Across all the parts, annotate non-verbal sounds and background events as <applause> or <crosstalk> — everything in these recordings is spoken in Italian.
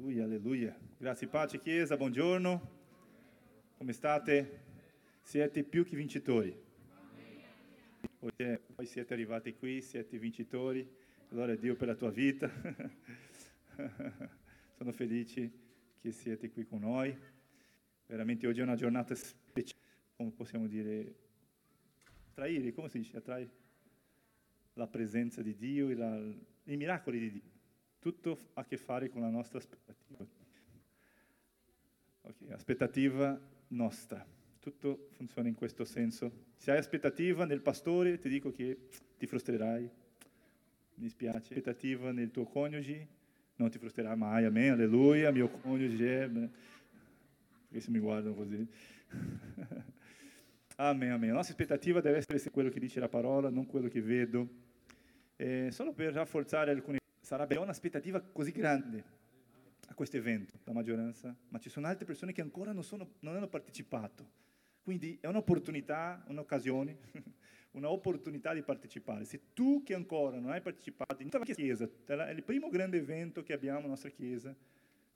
Alleluia, alleluia. Grazie, pace, Chiesa, buongiorno. Come state? Siete più che vincitori. Poi siete arrivati qui, siete vincitori. Gloria a Dio per la tua vita. <laughs> Sono felice che siete qui con noi. Veramente oggi è una giornata speciale, come possiamo dire, attraire, come si dice, attrae la presenza di Dio e la, i miracoli di Dio. Tutto ha a che fare con la nostra aspettativa. Okay, aspettativa nostra. Tutto funziona in questo senso. Se hai aspettativa nel pastore, ti dico che ti frustrerai. Mi dispiace. Aspettativa nel tuo coniuge, non ti frustrerai mai. Amen, alleluia. Mio coniuge. Perché se mi guardano così. <laughs> amen, amen. La nostra aspettativa deve essere quello che dice la parola, non quello che vedo. Eh, solo per rafforzare alcune sarebbe un'aspettativa così grande a questo evento, la maggioranza, ma ci sono altre persone che ancora non, sono, non hanno partecipato. Quindi è un'opportunità, un'occasione, <laughs> un'opportunità di partecipare. Se tu che ancora non hai partecipato in la Chiesa, è il primo grande evento che abbiamo nella nostra Chiesa,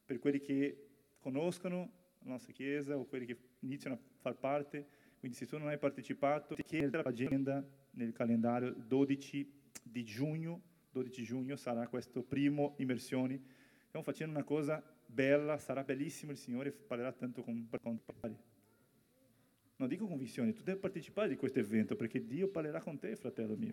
per quelli che conoscono la nostra Chiesa o quelli che iniziano a far parte, quindi se tu non hai partecipato, ti chiedo l'agenda nel calendario 12 di giugno, 12 giugno sarà questo primo immersioni Stiamo facendo una cosa bella, sarà bellissimo, il Signore parlerà tanto con, con Non dico convinzioni, tu devi partecipare di questo evento perché Dio parlerà con te, fratello mio.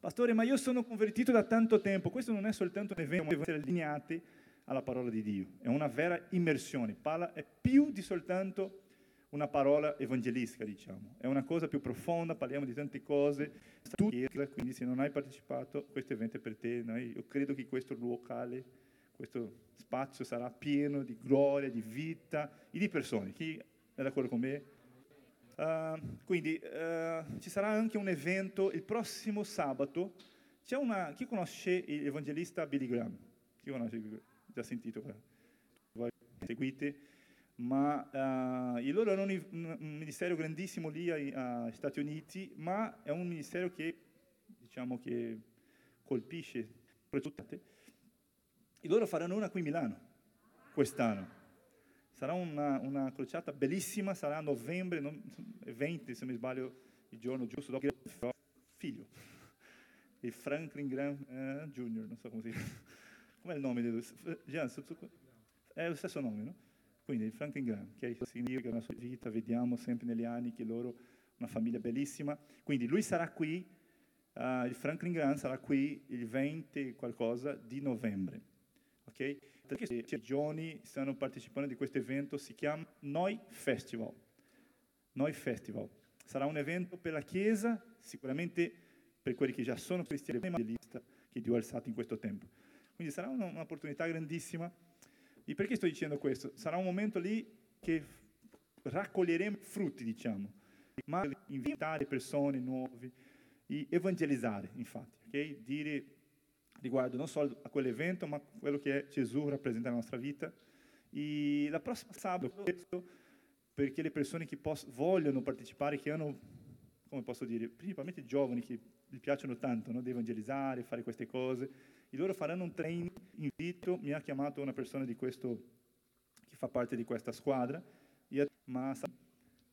Pastore, ma io sono convertito da tanto tempo. Questo non è soltanto un evento, devono essere allineati alla parola di Dio. È una vera immersione. Parla, è più di soltanto una parola evangelistica, diciamo. È una cosa più profonda, parliamo di tante cose. Quindi se non hai partecipato, questo evento è per te. No? Io credo che questo locale, questo spazio sarà pieno di gloria, di vita e di persone. Chi è d'accordo con me? Uh, quindi uh, ci sarà anche un evento il prossimo sabato. C'è una, chi conosce l'evangelista Billy Graham? Chi conosce? Già sentito? Seguite? Ma uh, loro hanno un, un, ministero grandissimo lì agli uh, Stati Uniti, ma è un ministero che, diciamo, che colpisce e loro faranno una qui a Milano quest'anno. Sarà una, una crociata bellissima, sarà a novembre, non, 20 se non mi sbaglio, il giorno giusto dopo il figlio, il Franklin Graham eh, Jr., non so come si chiama. Com'è il nome di lui? È lo stesso nome, no? Quindi il Franklin Graham, che significa la sua vita, vediamo sempre negli anni che loro, una famiglia bellissima. Quindi lui sarà qui, uh, il Franklin Graham sarà qui il 20 qualcosa di novembre. Ok? Perché le regioni stanno partecipando di questo evento, si chiama Noi Festival. Noi Festival. Sarà un evento per la Chiesa, sicuramente per quelli che già sono cristiani, che Dio ha alzato in questo tempo. Quindi sarà un'opportunità grandissima e perché sto dicendo questo? Sarà un momento lì che raccoglieremo frutti, diciamo, ma invitare persone nuove e evangelizzare, infatti, ok? Dire riguardo non solo a quell'evento, ma a quello che Gesù rappresenta nella nostra vita. E la prossima sabato, perché le persone che poss- vogliono partecipare, che hanno, come posso dire, principalmente giovani che gli piacciono tanto no? di evangelizzare, fare queste cose, e loro faranno un training, invito, mi ha chiamato una persona di questo, che fa parte di questa squadra, ma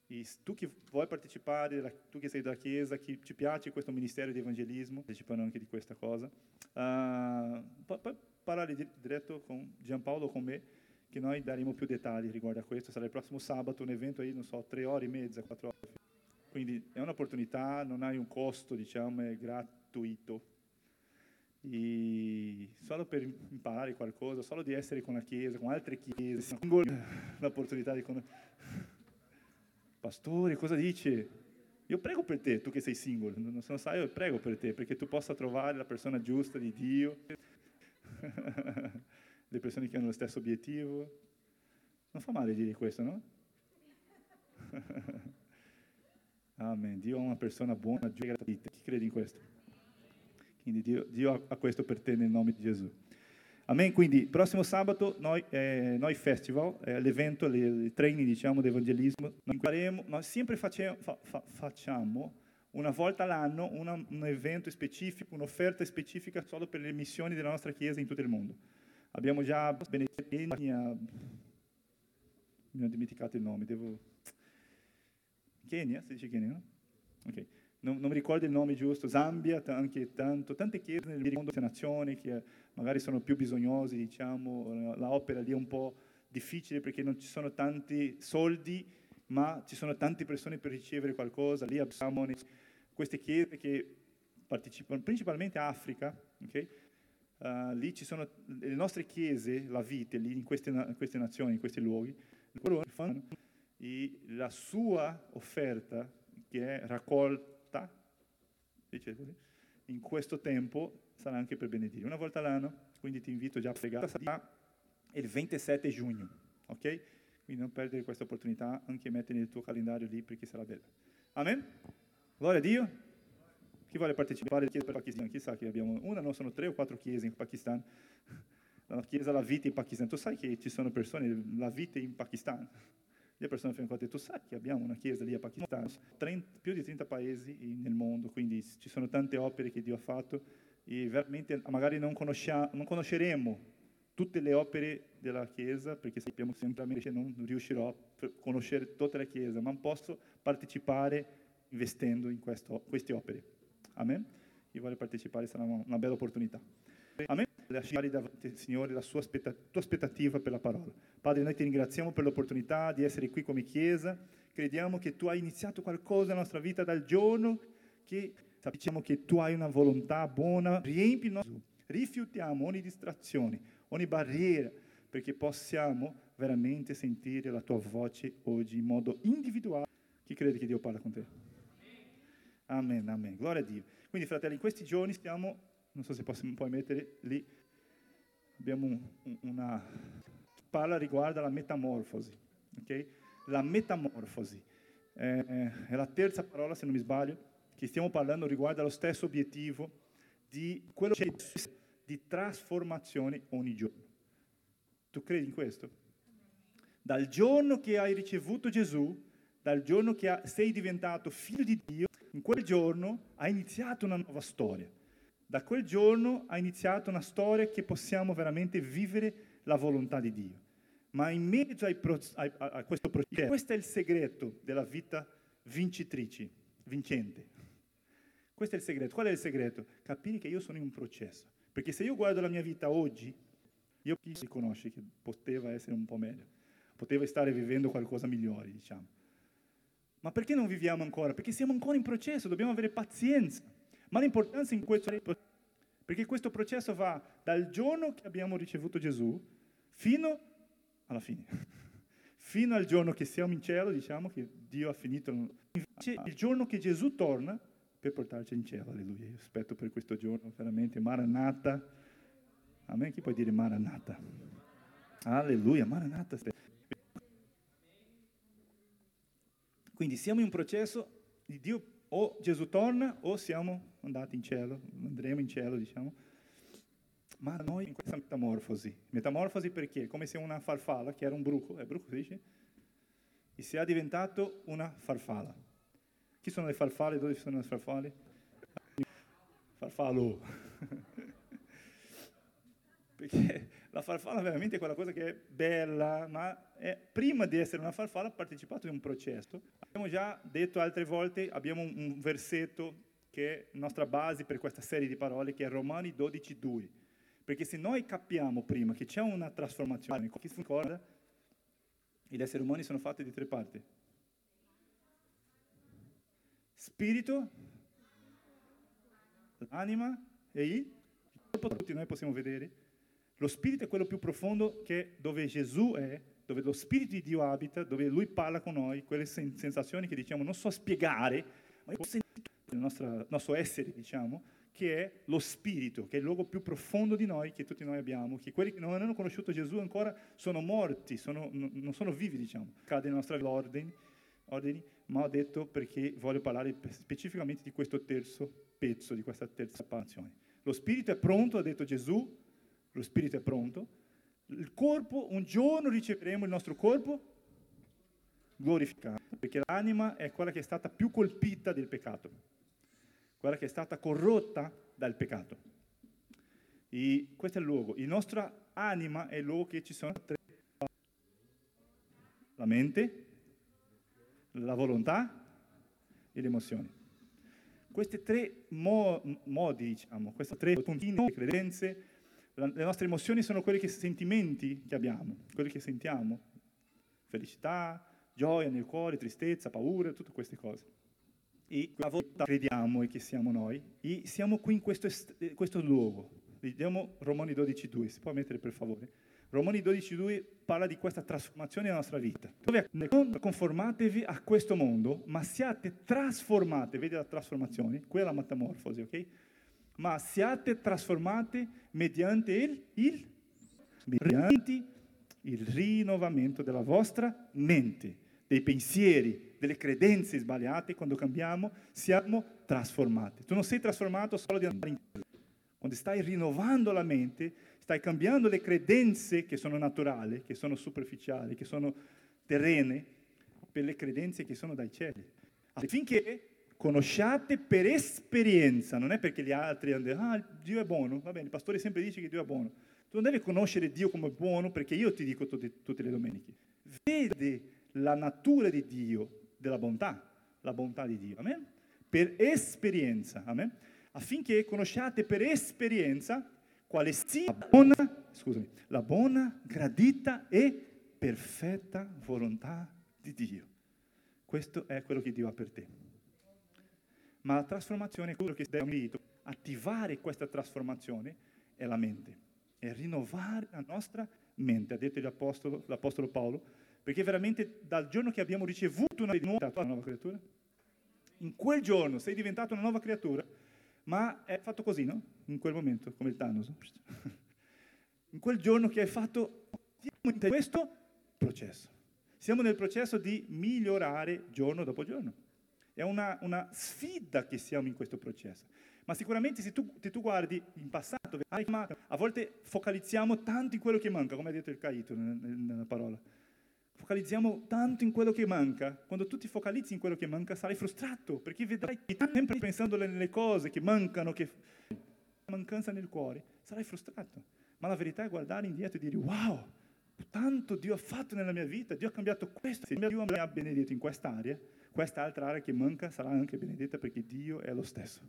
e tu che vuoi partecipare, tu che sei della Chiesa, che ti piace questo ministero di evangelismo, partecipano anche di questa cosa, uh, puoi parlare diretto con Giampaolo con me, che noi daremo più dettagli riguardo a questo. Sarà il prossimo sabato, un evento aí, non so, tre ore e mezza, quattro ore. Quindi è un'opportunità, non hai un costo, diciamo, è gratuito e solo per imparare qualcosa, solo di essere con la Chiesa, con altre chiese, l'opportunità di conoscere. Pastore, cosa dice? Io prego per te, tu che sei singolo, non so, sai, io prego per te, perché tu possa trovare la persona giusta di Dio, <laughs> le persone che hanno lo stesso obiettivo. Non fa male dire questo, no? <laughs> Amen. Dio è una persona buona, giusta, chi crede in questo? Quindi Dio, Dio, ha questo per te nel nome di Gesù. Amen. Quindi prossimo sabato noi, eh, noi Festival, eh, l'evento, il training diciamo di evangelismo, noi, noi sempre facciamo, fa, fa, facciamo una volta all'anno una, un evento specifico, un'offerta specifica solo per le missioni della nostra Chiesa in tutto il mondo. abbiamo già Benedetta, mi ho dimenticato il nome, devo... Kenya, si dice Kenya, no? Ok, non, non mi ricordo il nome giusto, Zambia, anche tanto, tante chiese nel mondo, queste nazioni che magari sono più bisognosi, diciamo, la opera lì è un po' difficile perché non ci sono tanti soldi, ma ci sono tante persone per ricevere qualcosa, lì abbiamo queste chiese che partecipano principalmente a Africa, okay? uh, lì ci sono le nostre chiese, la vita, lì in queste, in queste nazioni, in questi luoghi, loro fanno la sua offerta che è raccolta, così, in questo tempo sarà anche per benedire. Una volta all'anno, quindi ti invito già a pregare, sarà il 27 giugno, ok? Quindi non perdere questa opportunità, anche mettere nel tuo calendario lì perché sarà bello. Amen? Gloria a Dio. Chi vuole partecipare alle chiese per Pakistan? Chissà che abbiamo una, non sono tre o quattro chiese in Pakistan. <laughs> La chiesa La Vita in Pakistan. Tu sai che ci sono persone, La Vita in Pakistan. Le persone affiancate a te, tu sai che abbiamo una chiesa lì a Pakistan. 30, più di 30 paesi nel mondo, quindi ci sono tante opere che Dio ha fatto e veramente magari non, non conosceremo tutte le opere della Chiesa, perché sappiamo che semplicemente non riuscirò a conoscere tutta la Chiesa, ma posso partecipare investendo in questo, queste opere. Amen? Chi vuole partecipare sarà una bella opportunità. Amen? Lasciare davanti, Signore, la sua aspettativa, tua aspettativa per la parola. Padre, noi ti ringraziamo per l'opportunità di essere qui come Chiesa. Crediamo che tu hai iniziato qualcosa nella nostra vita dal giorno che sappiamo che tu hai una volontà buona. Riempi nostro. Rifiutiamo ogni distrazione, ogni barriera, perché possiamo veramente sentire la tua voce oggi in modo individuale. Chi crede che Dio parla con te? Amen, amen. Gloria a Dio. Quindi, fratelli, in questi giorni stiamo, non so se possiamo poi mettere lì, abbiamo un, una parla riguardo alla metamorfosi. Okay? La metamorfosi eh, è la terza parola, se non mi sbaglio, che stiamo parlando riguardo allo stesso obiettivo di quello che è di trasformazione ogni giorno. Tu credi in questo? Dal giorno che hai ricevuto Gesù, dal giorno che sei diventato figlio di Dio, in quel giorno ha iniziato una nuova storia. Da quel giorno ha iniziato una storia che possiamo veramente vivere la volontà di Dio. Ma in mezzo ai, a, a questo processo, questo è il segreto della vita vincitrice, vincente. Questo è il segreto. Qual è il segreto? Capire che io sono in un processo. Perché se io guardo la mia vita oggi, io chi si conosce che poteva essere un po' meglio, poteva stare vivendo qualcosa migliore, diciamo. Ma perché non viviamo ancora? Perché siamo ancora in processo, dobbiamo avere pazienza. Ma l'importanza in questo è perché questo processo va dal giorno che abbiamo ricevuto Gesù fino alla fine. <laughs> fino al giorno che siamo in cielo, diciamo che Dio ha finito. Il giorno che Gesù torna per portarci in cielo, alleluia. Io aspetto per questo giorno, veramente, Maranata. Amen, chi può dire Maranata? Alleluia, Maranata. Quindi siamo in un processo di Dio, o Gesù torna o siamo andati in cielo, andremo in cielo, diciamo. Ma noi in questa metamorfosi, metamorfosi perché? Come se una farfalla, che era un bruco, è bruco si dice? E sia diventato una farfalla. Chi sono le farfalle? Dove sono le farfalle? Farfallo. <laughs> perché la farfalla veramente è quella cosa che è bella, ma è, prima di essere una farfalla ha partecipato in un processo. Abbiamo già detto altre volte, abbiamo un versetto che è nostra base per questa serie di parole, che è Romani 12,2. Perché se noi capiamo prima che c'è una trasformazione, chi si ricorda, gli esseri umani sono fatti di tre parti. Spirito, l'anima e il corpo, tutti noi possiamo vedere lo spirito è quello più profondo che dove Gesù è, dove lo spirito di Dio abita, dove lui parla con noi, quelle sensazioni che diciamo non so spiegare, ma io posso nel nostro, nostro essere, diciamo, che è lo spirito, che è il luogo più profondo di noi, che tutti noi abbiamo, che quelli che non hanno conosciuto Gesù ancora sono morti, sono, non sono vivi, diciamo. Cade nelle nostre ordini, ordini, ma ho detto perché voglio parlare specificamente di questo terzo pezzo, di questa terza passione. Lo spirito è pronto, ha detto Gesù, lo spirito è pronto, il corpo, un giorno riceveremo il nostro corpo glorificato, perché l'anima è quella che è stata più colpita del peccato, quella che è stata corrotta dal peccato. E questo è il luogo. La nostra anima è il luogo che ci sono tre. La mente, la volontà e le emozioni. Questi tre mo- modi, diciamo, questi tre puntini di credenze, la, le nostre emozioni sono quelli che sentimenti che abbiamo, quelli che sentiamo, felicità, gioia nel cuore, tristezza, paura, tutte queste cose. E a volte crediamo e che siamo noi, e siamo qui in questo, est- questo luogo. Vediamo Romani 12.2, si può mettere per favore? Romani 12.2 parla di questa trasformazione della nostra vita. Dove non conformatevi a questo mondo, ma siate trasformati, vedi la trasformazione, quella è la metamorfosi, ok? Ma siate trasformati mediante il, il, mediante il rinnovamento della vostra mente, dei pensieri, delle credenze sbagliate, quando cambiamo, siamo trasformati. Tu non sei trasformato solo di andare in quando stai rinnovando la mente, stai cambiando le credenze che sono naturali, che sono superficiali, che sono terrene, per le credenze che sono dai cieli. Affinché conosciate per esperienza, non è perché gli altri hanno detto, ah, Dio è buono, va bene, il pastore sempre dice che Dio è buono. Tu non devi conoscere Dio come buono perché io ti dico tutte, tutte le domeniche. Vedi la natura di Dio, della bontà, la bontà di Dio, amen? Per esperienza, amen? affinché conosciate per esperienza quale sia la buona, scusami, la buona, gradita e perfetta volontà di Dio. Questo è quello che Dio ha per te. Ma la trasformazione è quello che deve attivare questa trasformazione è la mente, è rinnovare la nostra mente, ha detto l'Apostolo, l'Apostolo Paolo, perché veramente dal giorno che abbiamo ricevuto una nuova creatura, in quel giorno sei diventato una nuova creatura, ma è fatto così, no? In quel momento, come il Thanos. <laughs> In quel giorno che hai fatto, questo processo. Siamo nel processo di migliorare giorno dopo giorno. È una, una sfida che siamo in questo processo. Ma sicuramente se tu, se tu guardi in passato, a volte focalizziamo tanto in quello che manca, come ha detto il Caito nella parola focalizziamo tanto in quello che manca, quando tu ti focalizzi in quello che manca sarai frustrato, perché vedrai che sempre pensando nelle cose che mancano, che mancanza nel cuore, sarai frustrato. Ma la verità è guardare indietro e dire wow, tanto Dio ha fatto nella mia vita, Dio ha cambiato questo, se Dio mi ha benedetto in quest'area, quest'altra area che manca sarà anche benedetta perché Dio è lo stesso.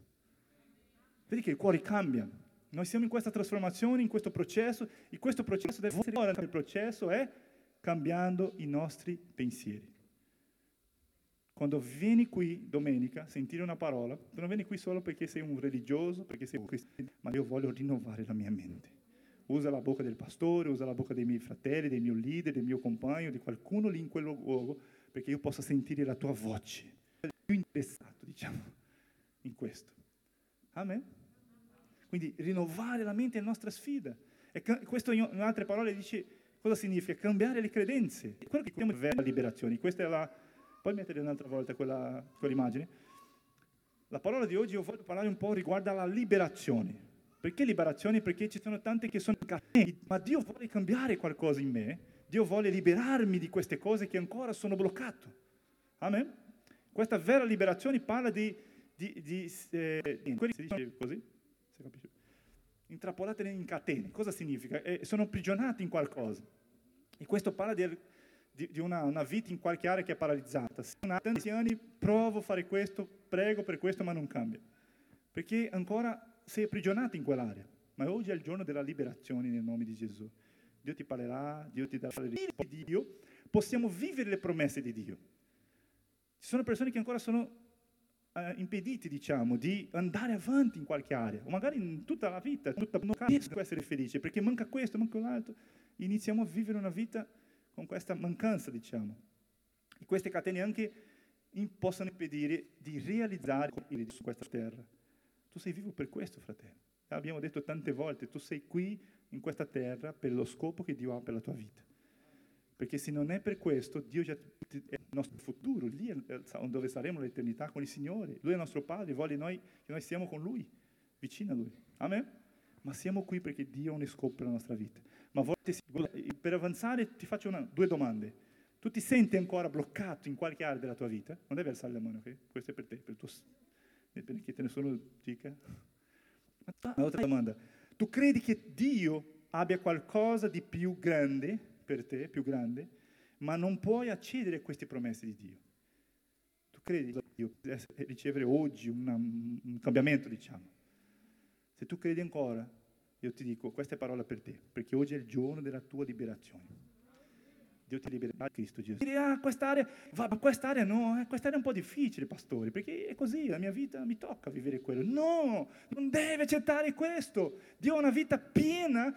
Vedi che il cuore cambia. Noi siamo in questa trasformazione, in questo processo, e questo processo deve essere il processo è cambiando i nostri pensieri. Quando vieni qui domenica a sentire una parola, tu non vieni qui solo perché sei un religioso, perché sei un cristiano, ma io voglio rinnovare la mia mente. Usa la bocca del pastore, usa la bocca dei miei fratelli, del mio leader, del mio compagno, di qualcuno lì in quel luogo, perché io possa sentire la tua voce. Più interessato, diciamo, in questo. Amen? Quindi rinnovare la mente è la nostra sfida. E questo in altre parole dice Cosa significa? Cambiare le credenze. Quello che chiamiamo vera liberazione. Questa è la... Puoi mettere un'altra volta quella, quell'immagine? La parola di oggi io voglio parlare un po' riguardo alla liberazione. Perché liberazione? Perché ci sono tante che sono catene, ma Dio vuole cambiare qualcosa in me. Dio vuole liberarmi di queste cose che ancora sono bloccato. Amen? Questa vera liberazione parla di, di, di eh, si dice così? Si capisce? intrappolate in catene. Cosa significa? Eh, sono prigionati in qualcosa. E questo parla di, di, di una, una, vita in qualche area che è paralizzata. Se da tanti anni provo a fare questo, prego per questo, ma non cambia. Perché ancora sei prigionato in quell'area. Ma oggi è il giorno della liberazione nel nome di Gesù. Dio ti parlerà, Dio ti darà di Dio. Possiamo vivere le promesse di Dio. Ci sono persone che ancora sono eh, impediti, diciamo, di andare avanti in qualche area, o magari in tutta la vita, tutta, non riesco a essere felice, perché manca questo, manca l'altro. Iniziamo a vivere una vita con questa mancanza, diciamo. E queste catene anche possono impedire di realizzare su questa terra. Tu sei vivo per questo, fratello. Abbiamo detto tante volte, tu sei qui in questa terra per lo scopo che Dio ha per la tua vita. Perché se non è per questo, Dio è il nostro futuro, lì è dove saremo l'eternità con il Signore. Lui è il nostro Padre, vuole noi, che noi stiamo con Lui, vicino a Lui. Amen? Ma siamo qui perché Dio ha per la nostra vita. Ma volte, per avanzare ti faccio una, due domande. Tu ti senti ancora bloccato in qualche area della tua vita? Non devi alzare la mano, ok? Questo è per te, per tuo... perché te ne sono dica. Un'altra domanda. Tu credi che Dio abbia qualcosa di più grande per te, più grande, ma non puoi accedere a queste promesse di Dio. Tu credi che Dio potesse ricevere oggi una, un cambiamento, diciamo. Se tu credi ancora, io ti dico, questa è parola per te, perché oggi è il giorno della tua liberazione. Dio ti libererà Cristo Gesù. Dire, ah, quest'area, va, quest'area no, eh, quest'area è un po' difficile, pastore, perché è così, la mia vita mi tocca vivere quello. No, non deve accettare questo. Dio ha una vita piena.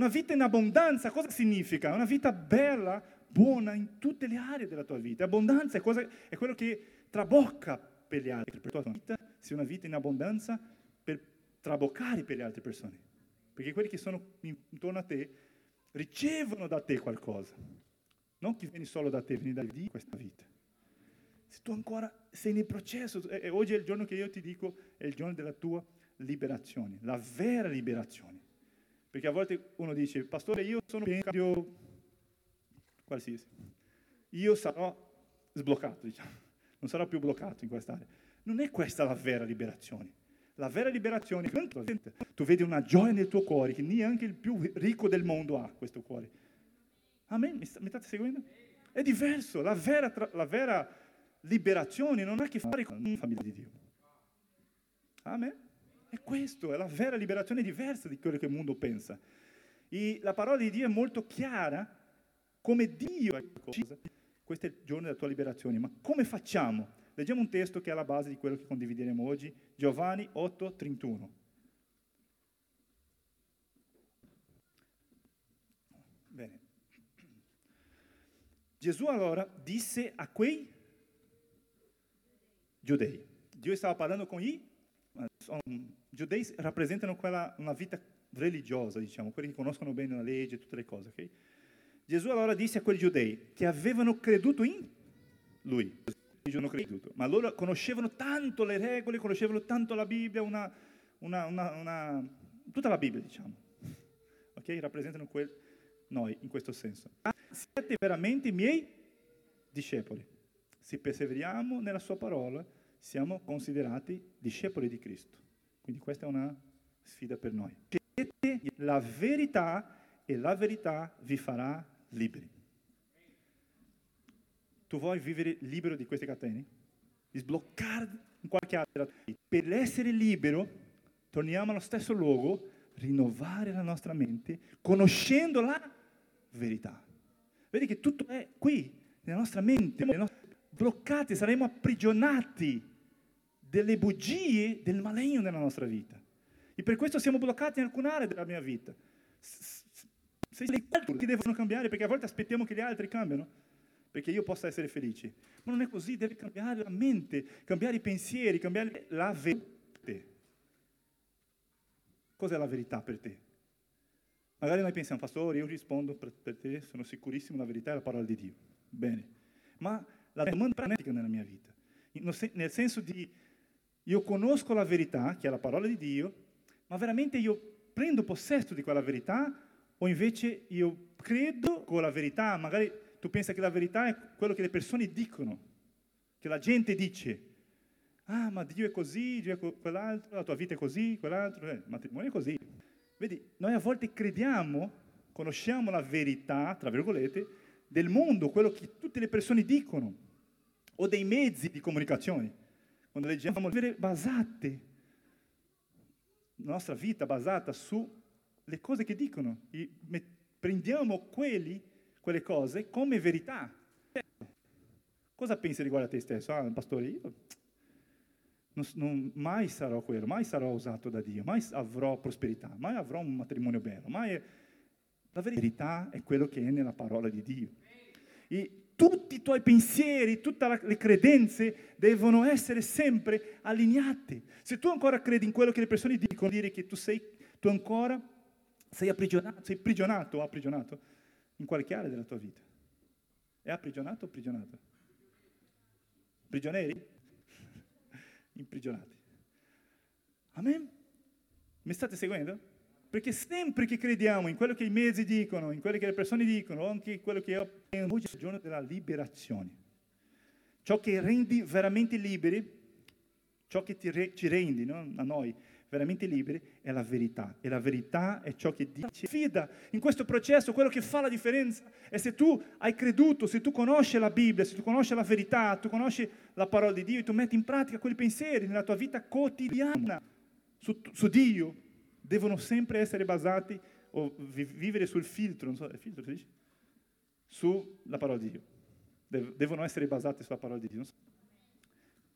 Una vita in abbondanza, cosa significa? Una vita bella, buona in tutte le aree della tua vita. Abbondanza è, cosa, è quello che trabocca per gli altri. Per la tua vita sia una vita in abbondanza per traboccare per le altre persone. Perché quelli che sono intorno a te ricevono da te qualcosa. Non che vieni solo da te, vieni da Dio questa vita. Se tu ancora sei nel processo, e oggi è il giorno che io ti dico, è il giorno della tua liberazione, la vera liberazione. Perché a volte uno dice, pastore, io sono in cambio qualsiasi. Io sarò sbloccato, diciamo. Non sarò più bloccato in quest'area. Non è questa la vera liberazione. La vera liberazione è che tu vedi una gioia nel tuo cuore che neanche il più ricco del mondo ha questo cuore. Amen? Mi, state seguendo? È diverso. La vera, la vera liberazione non ha a che fare con la famiglia di Dio. Amen? È questo, è la vera liberazione diversa di quello che il mondo pensa. E la parola di Dio è molto chiara come Dio è cosa. Questo è il giorno della tua liberazione. Ma come facciamo? Leggiamo un testo che è alla base di quello che condivideremo oggi, Giovanni 8, 31. Bene. Gesù allora disse a quei giudei, Dio stava parlando con i giudei rappresentano quella, una vita religiosa, diciamo, quelli che conoscono bene la legge e tutte le cose, ok? Gesù allora disse a quei giudei che avevano creduto in lui, creduto, ma loro conoscevano tanto le regole, conoscevano tanto la Bibbia, una, una, una, tutta la Bibbia, diciamo. Ok? Rappresentano quel, noi in questo senso. Siete veramente miei discepoli. Se perseveriamo nella sua parola, siamo considerati discepoli di Cristo. Quindi questa è una sfida per noi. Siete la verità e la verità vi farà liberi. Tu vuoi vivere libero di queste catene? Di sbloccare qualche altra. Per essere libero, torniamo allo stesso luogo, rinnovare la nostra mente, conoscendo la verità. Vedi che tutto è qui, nella nostra mente, bloccati, saremo aprigionati delle bugie del maligno nella nostra vita. E per questo siamo bloccati in alcune aree della mia vita. Se le che devono cambiare, perché a volte aspettiamo che gli altri cambiano perché io possa essere felice. Ma non è così, deve cambiare la mente, cambiare i pensieri, cambiare la verità. Cos'è la verità per te? Magari noi pensiamo, pastore, io rispondo per te, sono sicurissimo, la verità è la parola di Dio. Bene. Ma la domanda pratica nella mia vita, nel senso di io conosco la verità, che è la parola di Dio, ma veramente io prendo possesso di quella verità o invece io credo con la verità, magari tu pensi che la verità è quello che le persone dicono, che la gente dice. Ah, ma Dio è così, Dio è quell'altro, la tua vita è così, quell'altro, eh, il matrimonio è così. Vedi, noi a volte crediamo, conosciamo la verità, tra virgolette, del mondo, quello che tutte le persone dicono, o dei mezzi di comunicazione. Quando leggiamo vivere basate, la nostra vita basata sulle cose che dicono, e prendiamo quelli quelle cose come verità. Cosa pensi riguardo a te stesso? Ah, pastore, io non, non, mai sarò quello, mai sarò usato da Dio, mai avrò prosperità, mai avrò un matrimonio bello, mai... La verità è quello che è nella parola di Dio. E tutti i tuoi pensieri, tutte le credenze devono essere sempre allineate. Se tu ancora credi in quello che le persone dicono, dire che tu sei, tu ancora sei aprigionato, sei prigionato o aprigionato in qualche area della tua vita. È aprigionato o prigionato? Prigionieri? <laughs> Imprigionati. Amen? Mi state seguendo? Perché sempre che crediamo in quello che i mezzi dicono, in quello che le persone dicono, anche in quello che io penso, oggi è il giorno della liberazione. Ciò che rendi veramente liberi, ciò che re, ci rendi no? a noi veramente liberi è la verità. E la verità è ciò che dice. Fida in questo processo, quello che fa la differenza è se tu hai creduto, se tu conosci la Bibbia, se tu conosci la verità, tu conosci la parola di Dio e tu metti in pratica quei pensieri nella tua vita quotidiana su, su Dio, devono sempre essere basati o vivere sul filtro, non so, è filtro si dice? Sulla parola di Dio. Devono essere basati sulla parola di Dio. So.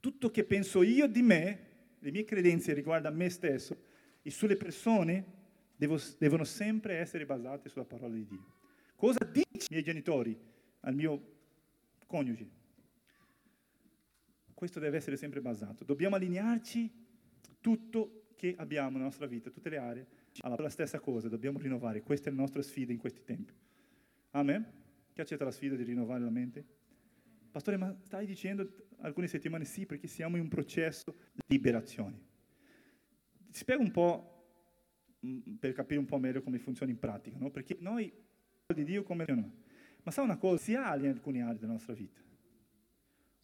Tutto che penso io di me le mie credenze riguardo a me stesso e sulle persone devo, devono sempre essere basate sulla parola di Dio. Cosa dicono i miei genitori al mio coniuge? Questo deve essere sempre basato. Dobbiamo allinearci tutto che abbiamo nella nostra vita, tutte le aree, alla stessa cosa, dobbiamo rinnovare. Questa è la nostra sfida in questi tempi. Amen? Chi accetta la sfida di rinnovare la mente? Pastore, ma stai dicendo alcune settimane sì, perché siamo in un processo di liberazione. Ti spiego un po' mm, per capire un po' meglio come funziona in pratica, no? Perché noi, di Dio come ma sa una cosa, si ha in alcune aree della nostra vita,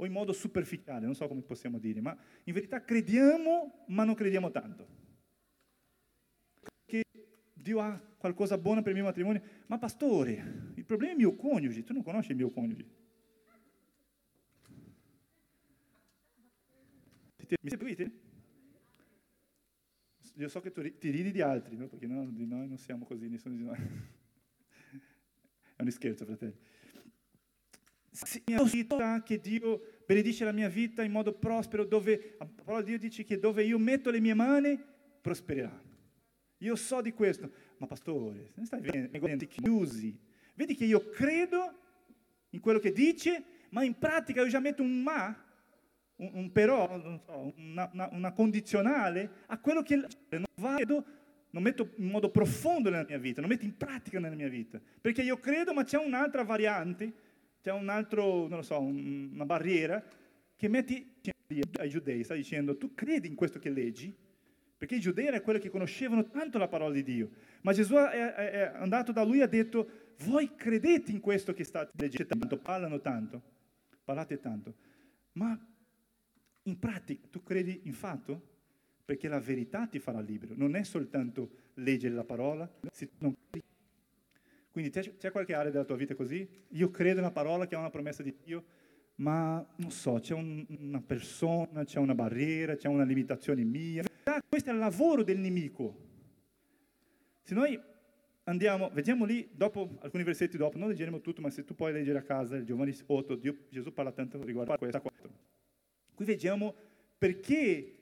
o in modo superficiale, non so come possiamo dire, ma in verità crediamo, ma non crediamo tanto. Che Dio ha qualcosa buono per il mio matrimonio, ma pastore, il problema è il mio coniuge, tu non conosci il mio coniuge. Mi seguite? Io so che tu ti ridi di altri, no? perché no, di noi non siamo così, nessuno di noi. <laughs> È un scherzo, fratelli. Sì, che Dio benedice la mia vita in modo prospero, dove la parola di Dio dice che dove io metto le mie mani, prospererà. Io so di questo, ma pastore, se ne stai vedendo, chiusi. Vedi che io credo in quello che dice, ma in pratica io già metto un ma un, un però, so, una, una, una, condizionale a quello che non vado, non metto in modo profondo nella mia vita, non metto in pratica nella mia vita. Perché io credo, ma c'è un'altra variante, c'è un altro, non lo so, un, una barriera che metti ai giudei, sta dicendo, tu credi in questo che leggi? Perché i giudei erano quelli che conoscevano tanto la parola di Dio. Ma Gesù è, è, andato da lui e ha detto, voi credete in questo che state leggendo, parlano tanto, parlate tanto, ma in pratica tu credi in fatto? Perché la verità ti farà libero, non è soltanto leggere la parola, quindi c'è, c'è qualche area della tua vita così? Io credo nella parola che ha una promessa di Dio, ma non so, c'è un, una persona, c'è una barriera, c'è una limitazione mia. Questo è il lavoro del nemico. Se noi andiamo, vediamo lì, dopo, alcuni versetti dopo, non leggeremo tutto, ma se tu puoi leggere a casa, Giovanni 8, Dio, Gesù parla tanto riguardo a questo. Qui vediamo perché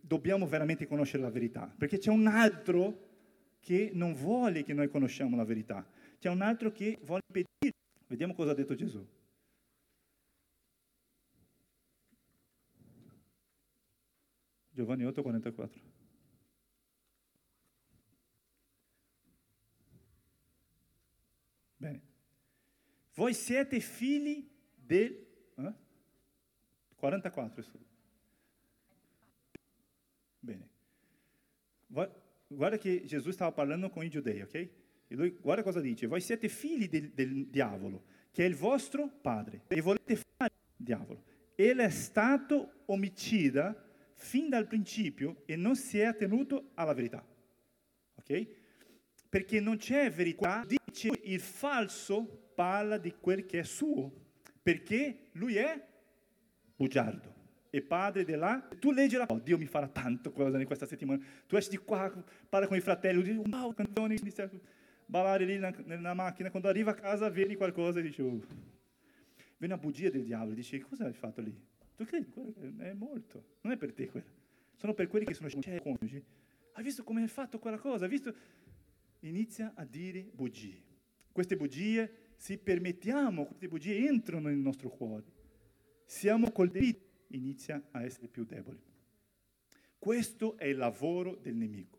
dobbiamo veramente conoscere la verità, perché c'è un altro che non vuole che noi conosciamo la verità, c'è un altro che vuole impedire. Vediamo cosa ha detto Gesù. Giovanni 8, 44. Bene. Voi siete figli del... Eh? 44 studi. Bene. Guarda che Gesù stava parlando con i giudei, ok? E lui, guarda cosa dice, voi siete figli del, del diavolo, che è il vostro padre, e volete fare il diavolo. Egli è stato omicida fin dal principio e non si è attenuto alla verità. Ok? Perché non c'è verità, dice il falso parla di quel che è suo, perché lui è bugiardo e padre di là. Tu leggi la oh, Dio mi farà tanto cosa in questa settimana. Tu esci di qua, parla con i fratelli, dici, wow, canzoni, ballare lì nella macchina. Quando arriva a casa vedi qualcosa e dici, oh. viene una bugia del diavolo, dici, cosa hai fatto lì? Tu credi? È molto. Non è per te quello. Sono per quelli che sono coniugi. Hai visto come hai fatto quella cosa? Hai visto? Inizia a dire bugie. Queste bugie, se permettiamo, queste bugie entrano nel nostro cuore siamo colpiti, inizia a essere più deboli. Questo è il lavoro del nemico.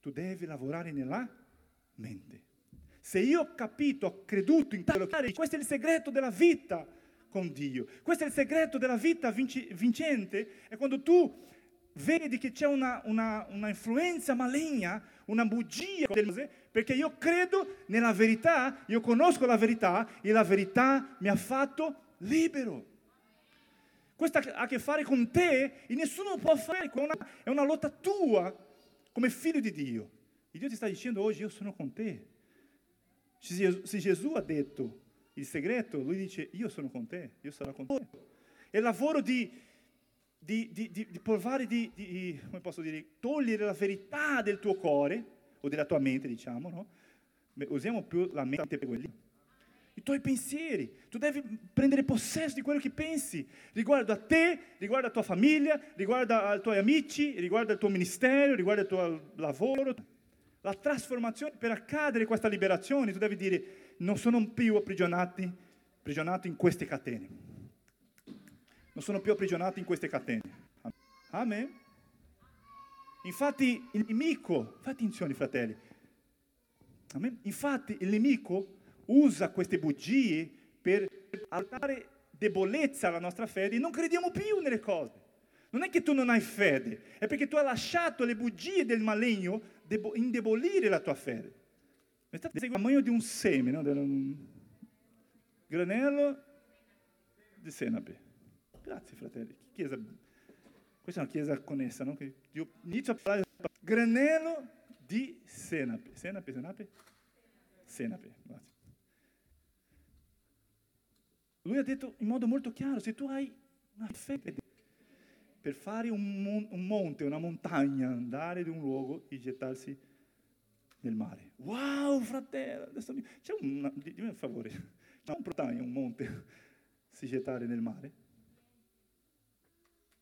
Tu devi lavorare nella mente. Se io ho capito, ho creduto in quello che questo è il segreto della vita con Dio. Questo è il segreto della vita vinci, vincente, è quando tu vedi che c'è una, una, una influenza maligna, una bugia, perché io credo nella verità, io conosco la verità e la verità mi ha fatto libero. Questo ha a che fare con te e nessuno può fare, è una, è una lotta tua come figlio di Dio. E Dio ti sta dicendo oggi, io sono con te. Se Gesù ha detto il segreto, lui dice, io sono con te, io sarò con te. È il lavoro di, di, di, di provare di, come posso dire, togliere la verità del tuo cuore, o della tua mente, diciamo, no? Usiamo più la mente per quelli i tuoi pensieri. Tu devi prendere possesso di quello che pensi riguardo a te, riguardo alla tua famiglia, riguardo ai tuoi amici, riguardo al tuo ministero, riguardo al tuo lavoro. La trasformazione, per accadere questa liberazione, tu devi dire non sono più aprigionato in queste catene. Non sono più aprigionato in queste catene. Amen. Infatti il nemico, fate attenzione fratelli, Amen. infatti il nemico usa queste bugie per dare debolezza alla nostra fede e non crediamo più nelle cose. Non è che tu non hai fede, è perché tu hai lasciato le bugie del maligno debo- indebolire la tua fede. Il tamanho di un seme, no? un granello di senape. Grazie fratelli. Chiesa, questa è una chiesa connessa, no? Che io inizio a parlare granello di senape. Senape, senape? Senape, grazie. Lui ha detto in modo molto chiaro, se tu hai una fede per fare un, mon- un monte, una montagna, andare di un luogo e gettarsi nel mare. Wow, fratello, adesso c'è una, dimmi un favore, c'è <laughs> un montagna, un monte, <laughs> si gettare nel mare?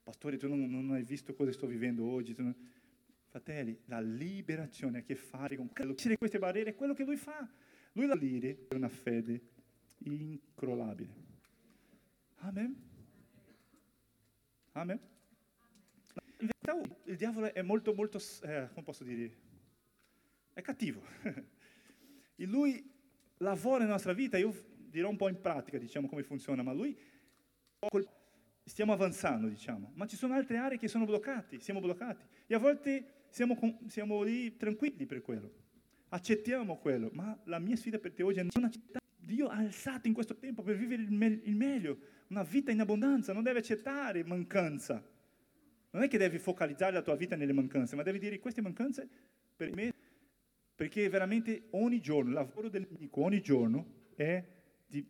Pastore, tu non, non hai visto cosa sto vivendo oggi? Non... Fratelli, la liberazione ha a che fare con quello che queste barriere, è quello che lui fa. Lui la lire è una fede incrollabile. Amen. Amen. In verità il diavolo è molto, molto, eh, come posso dire, è cattivo. <laughs> e lui lavora nella nostra vita, io dirò un po' in pratica, diciamo, come funziona, ma lui, stiamo avanzando, diciamo, ma ci sono altre aree che sono bloccate, siamo bloccati. E a volte siamo, siamo lì tranquilli per quello. Accettiamo quello, ma la mia sfida per te oggi è non accettare. Dio ha alzato in questo tempo per vivere il, me- il meglio, una vita in abbondanza, non devi accettare mancanza. Non è che devi focalizzare la tua vita nelle mancanze, ma devi dire queste mancanze per me, perché veramente ogni giorno, il lavoro del nemico ogni giorno è di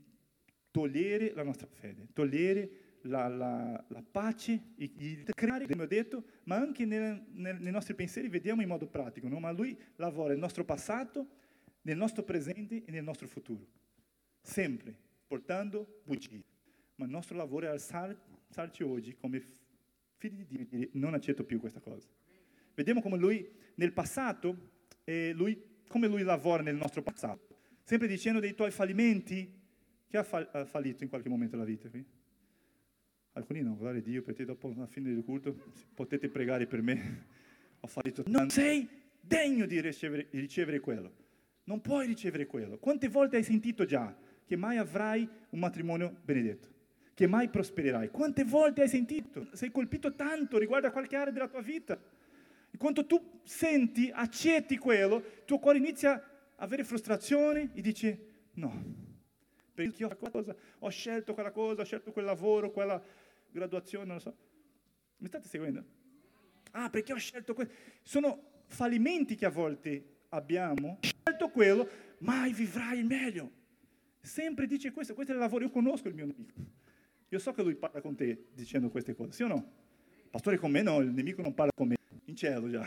togliere la nostra fede, togliere la, la, la pace, il creare, come ho detto, ma anche nel, nel, nei nostri pensieri vediamo in modo pratico, no? ma lui lavora nel nostro passato, nel nostro presente e nel nostro futuro, sempre portando bugie ma il nostro lavoro è alzarci oggi come figli di Dio e dire non accetto più questa cosa. Vediamo come lui nel passato, eh, lui, come lui lavora nel nostro passato, sempre dicendo dei tuoi fallimenti, chi ha, fa- ha fallito in qualche momento della vita qui? Alcuni no, guardate Dio, perché dopo la fine del culto potete pregare per me. Ho fallito. Non sei degno di ricevere, di ricevere quello. Non puoi ricevere quello. Quante volte hai sentito già che mai avrai un matrimonio benedetto? che mai prospererai. Quante volte hai sentito? Sei colpito tanto riguardo a qualche area della tua vita. E quando tu senti, accetti quello, il tuo cuore inizia a avere frustrazione e dice no, perché ho, cosa, ho scelto quella cosa, ho scelto quel lavoro, quella graduazione, non lo so. Mi state seguendo? Ah, perché ho scelto quello? Sono fallimenti che a volte abbiamo. Ho scelto quello, mai vivrai meglio. Sempre dice questo, questo è il lavoro, io conosco il mio nemico. Io so che lui parla con te dicendo queste cose, sì o no? Pastore con me no, il nemico non parla con me, in cielo già.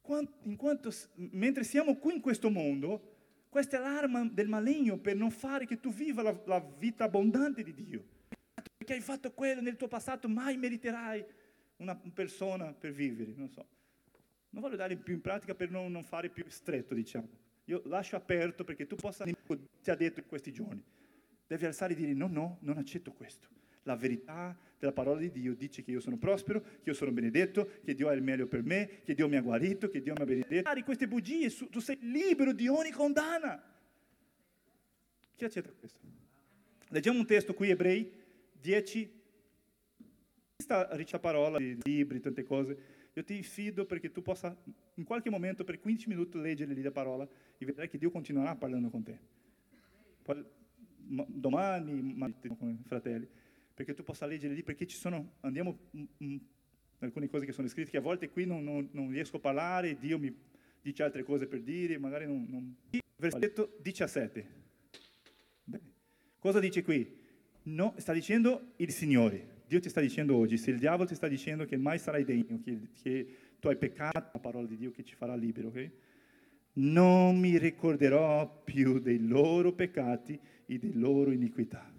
Quanto, mentre siamo qui in questo mondo, questa è l'arma del maligno per non fare che tu viva la, la vita abbondante di Dio. Perché hai fatto quello nel tuo passato, mai meriterai una persona per vivere, non so. Non voglio dare più in pratica per non, non fare più stretto, diciamo. Io lascio aperto perché tu possa, ti ha detto in questi giorni, devi alzare e dire no, no, non accetto questo. La verità della parola di Dio dice che io sono prospero, che io sono benedetto, che Dio ha il meglio per me, che Dio mi ha guarito, che Dio mi ha benedetto. Queste bugie, tu sei libero di ogni condanna. Chi accetta questo? Leggiamo un testo qui, Ebrei 10. Questa riccia parola, libri, tante cose. Io ti fido perché tu possa, in qualche momento, per 15 minuti, leggere lì la parola e vedrai che Dio continuerà parlando con te. Poi, domani, con i fratelli, perché tu possa leggere lì, perché ci sono, andiamo alcune cose che sono scritte, che a volte qui non, non, non riesco a parlare, Dio mi dice altre cose per dire, magari non... non... Versetto 17. Bene. Cosa dice qui? No, sta dicendo il Signore. Dio ti sta dicendo oggi, se il diavolo ti sta dicendo che mai sarai degno, che, che tu hai peccato, la parola di Dio che ci farà libero, ok? Non mi ricorderò più dei loro peccati e delle loro iniquità.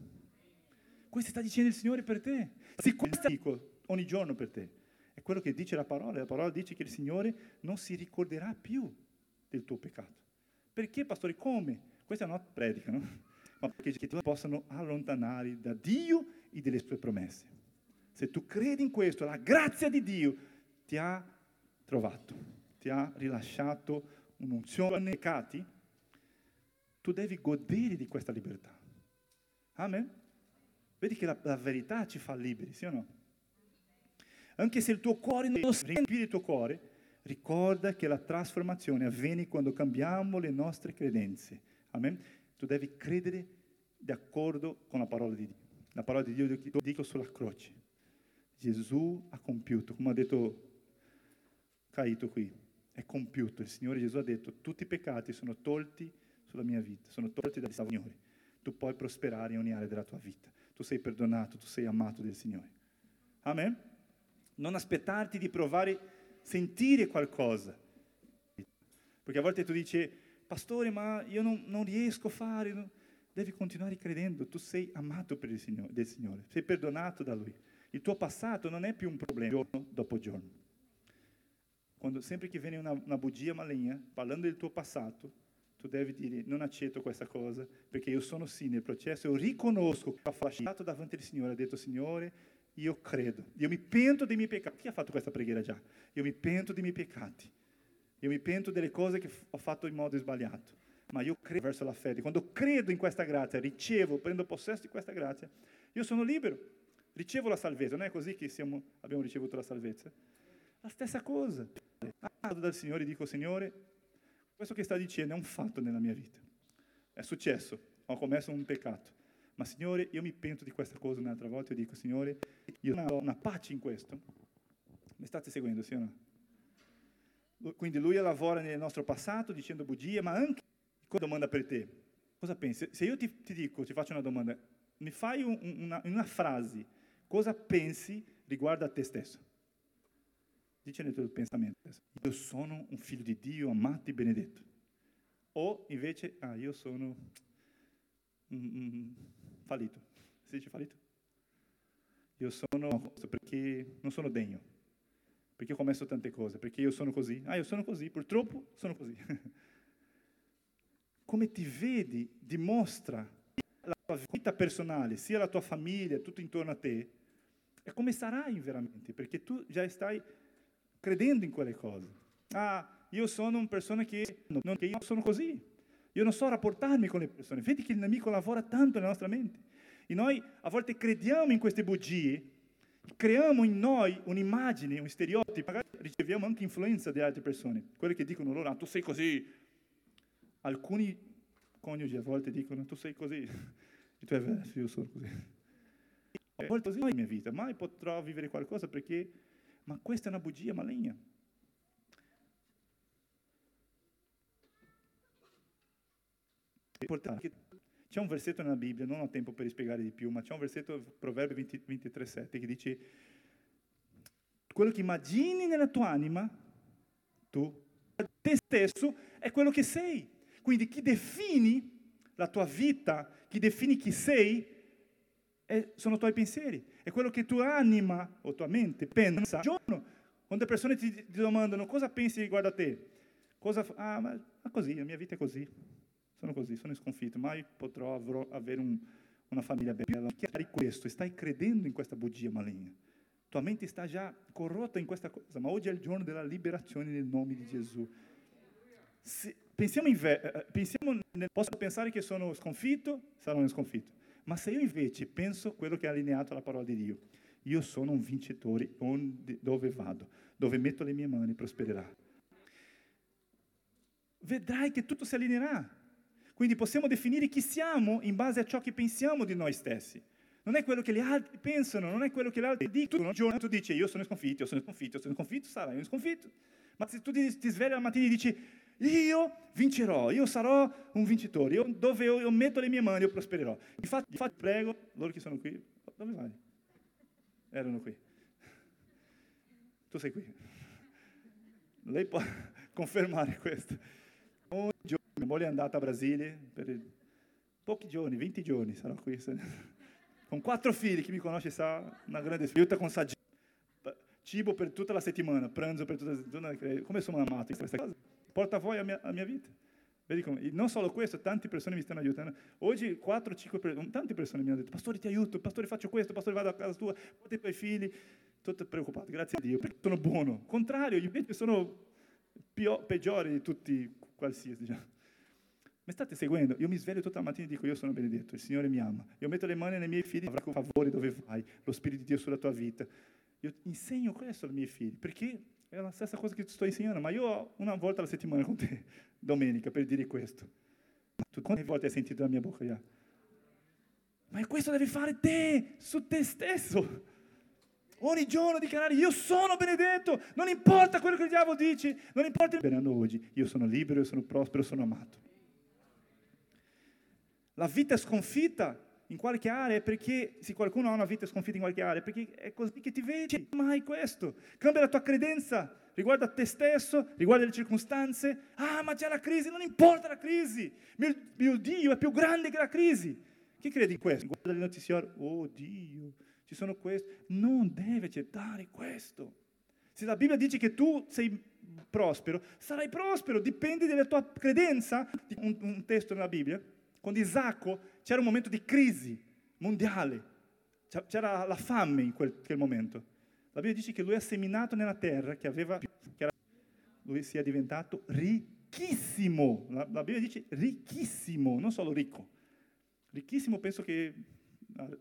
Questo sta dicendo il Signore per te. Sì, questo dico ogni giorno per te. È quello che dice la parola. La parola dice che il Signore non si ricorderà più del tuo peccato. Perché, pastore? Come? Questa è una predica, no? Ma perché tu possano allontanare da Dio e delle sue promesse. Se tu credi in questo, la grazia di Dio ti ha trovato, ti ha rilasciato un'unzione nei peccati, tu devi godere di questa libertà. Amen? Vedi che la, la, verità ci fa liberi, sì o no? Anche se il tuo cuore non riempie il tuo cuore, ricorda che la trasformazione avviene quando cambiamo le nostre credenze. Amen? Tu devi credere d'accordo con la parola di Dio. La parola di Dio lo dico sulla croce. Gesù ha compiuto, come ha detto Caito qui, è compiuto. Il Signore Gesù ha detto, tutti i peccati sono tolti sulla mia vita, sono tolti dal Signore. Tu puoi prosperare in ogni area della tua vita tu sei perdonato, tu sei amato del Signore. Amen? Non aspettarti di provare, sentire qualcosa. Perché a volte tu dici, pastore, ma io non, non riesco a fare. Devi continuare credendo, tu sei amato per il Signore, del Signore, sei perdonato da Lui. Il tuo passato non è più un problema giorno dopo giorno. Quando, sempre che viene una, una bugia maligna, parlando del tuo passato, tu devi dire non accetto questa cosa perché io sono sì nel processo, io riconosco che ho fasciato davanti al Signore, ho detto Signore, io credo, io mi pento dei miei peccati. Chi ha fatto questa preghiera già? Io mi pento dei miei peccati, io mi pento delle cose che ho fatto in modo sbagliato, ma io credo verso la fede. Quando credo in questa grazia, ricevo, prendo possesso di questa grazia, io sono libero, ricevo la salvezza. Non è così che siamo, abbiamo ricevuto la salvezza? La stessa cosa. Vado dal Signore e dico Signore, questo che sta dicendo è un fatto nella mia vita. È successo, ho commesso un peccato. Ma Signore, io mi pento di questa cosa un'altra volta e dico, Signore, io ho una pace in questo. Mi state seguendo, sì o no? Quindi lui lavora nel nostro passato dicendo bugie, ma anche una domanda per te. Cosa pensi? Se io ti, ti dico, ti faccio una domanda, mi fai un, una, una frase, cosa pensi riguardo a te stesso? Dice nel tuo pensamento, io sono un figlio di Dio, amato e benedetto. O invece, ah, io sono mm, mm, fallito. Si dice fallito? Io sono perché non sono degno, perché ho commesso tante cose, perché io sono così. Ah, io sono così, purtroppo sono così. <laughs> Come ti vedi dimostra la tua vita personale, sia la tua famiglia, tutto intorno a te, e come sarai veramente, perché tu già stai credendo in quelle cose. Ah, io sono una persona che non che io sono così. Io non so rapportarmi con le persone. Vedi che il nemico lavora tanto nella nostra mente. E noi a volte crediamo in queste bugie, creiamo in noi un'immagine, un stereotipo, magari riceviamo anche influenza di altre persone, quelle che dicono loro, ah, tu sei così. Alcuni coniugi a volte dicono, tu sei così. E tu è vero, io sono così. A così nella mia vita, mai potrò vivere qualcosa perché ma questa è una bugia maligna. C'è un versetto nella Bibbia, non ho tempo per spiegare di più, ma c'è un versetto, Proverbio 23,7, che dice, quello che immagini nella tua anima, tu, te stesso, è quello che sei. Quindi chi defini la tua vita, chi defini chi sei, sono i tuoi pensieri, è quello che tua anima o tua mente pensa. Giorno, quando le persone ti, ti domandano cosa pensi riguardo a te, cosa, ah, ma, ma, così, la mia vita è così, sono così, sono sconfitto, mai potrò avrò, avere un, una famiglia bella. Chiari questo, stai credendo in questa bugia maligna. Tua mente sta già corrotta in questa cosa, ma oggi è il giorno della liberazione nel nome di Gesù. Se, pensiamo, in, eh, pensiamo nel, posso pensare che sono sconfitto, sarò sconfitto. Ma se io invece penso quello che è allineato alla parola di Dio, io sono un vincitore onde, dove vado, dove metto le mie mani prospererà. Vedrai che tutto si allineerà. Quindi possiamo definire chi siamo in base a ciò che pensiamo di noi stessi. Non è quello che gli altri pensano, non è quello che gli altri dicono. Un giorno tu dici io sono sconfitto, io sono sconfitto, io sono sconfitto, sarai sconfitto. Ma se tu ti svegli la mattina e dici io vincerò, io sarò un vincitore, io, dove io, io, metto le mie mani io prospererò. Infatti, infatti prego, loro che sono qui, dove vai? Erano qui. Tu sei qui. Lei può <laughs> confermare questo. Ogni giorno, moglie è andata a Brasile per pochi giorni, 20 giorni sarò qui. <laughs> Con quattro figli, chi mi conosce sa, una grande aiuta con saggezza. Cibo per tutta la settimana, pranzo per tutta la settimana. Come sono amato in questa cosa? Porta voi a mia, mia vita. Vedi come? Non solo questo, tante persone mi stanno aiutando. Oggi 4-5 persone, tante persone mi hanno detto, pastore ti aiuto, pastore faccio questo, pastore vado a casa tua, porta i tuoi figli. Tutto preoccupato, grazie a Dio, perché sono buono. Contrario, io invece sono pio, peggiore di tutti qualsiasi. Diciamo. Mi state seguendo? Io mi sveglio tutta la mattina e dico io sono benedetto, il Signore mi ama. Io metto le mani nei miei figli, avrà favore dove vai, lo Spirito di Dio sulla tua vita. Io insegno questo ai miei figli, perché è la stessa cosa che ti sto insegnando, ma io una volta alla settimana con te, <laughs> domenica, per dire questo. Tu quante volte hai sentito la mia bocca già? Ma questo devi fare te, su te stesso. Ogni giorno dichiarare io sono benedetto, non importa quello che il diavolo dice, non importa il oggi, io sono libero, io sono prospero, sono amato. La vita sconfitta in qualche area è perché, se qualcuno ha una vita sconfitta in qualche area, perché è così che ti vedi, mai questo. Cambia la tua credenza riguardo a te stesso, riguardo alle circostanze. Ah, ma c'è la crisi, non importa la crisi, mio, mio Dio è più grande che la crisi. Chi crede in questo? Guarda le notiziarie, oh Dio, ci sono questi. Non deve accettare questo. Se la Bibbia dice che tu sei prospero, sarai prospero, dipende dalla tua credenza. Un, un testo nella Bibbia, quando Isacco c'era un momento di crisi mondiale, c'era la fame in quel, quel momento. La Bibbia dice che lui ha seminato nella terra, che aveva, che era, lui sia diventato ricchissimo. La, la Bibbia dice ricchissimo, non solo ricco. Ricchissimo penso che ah,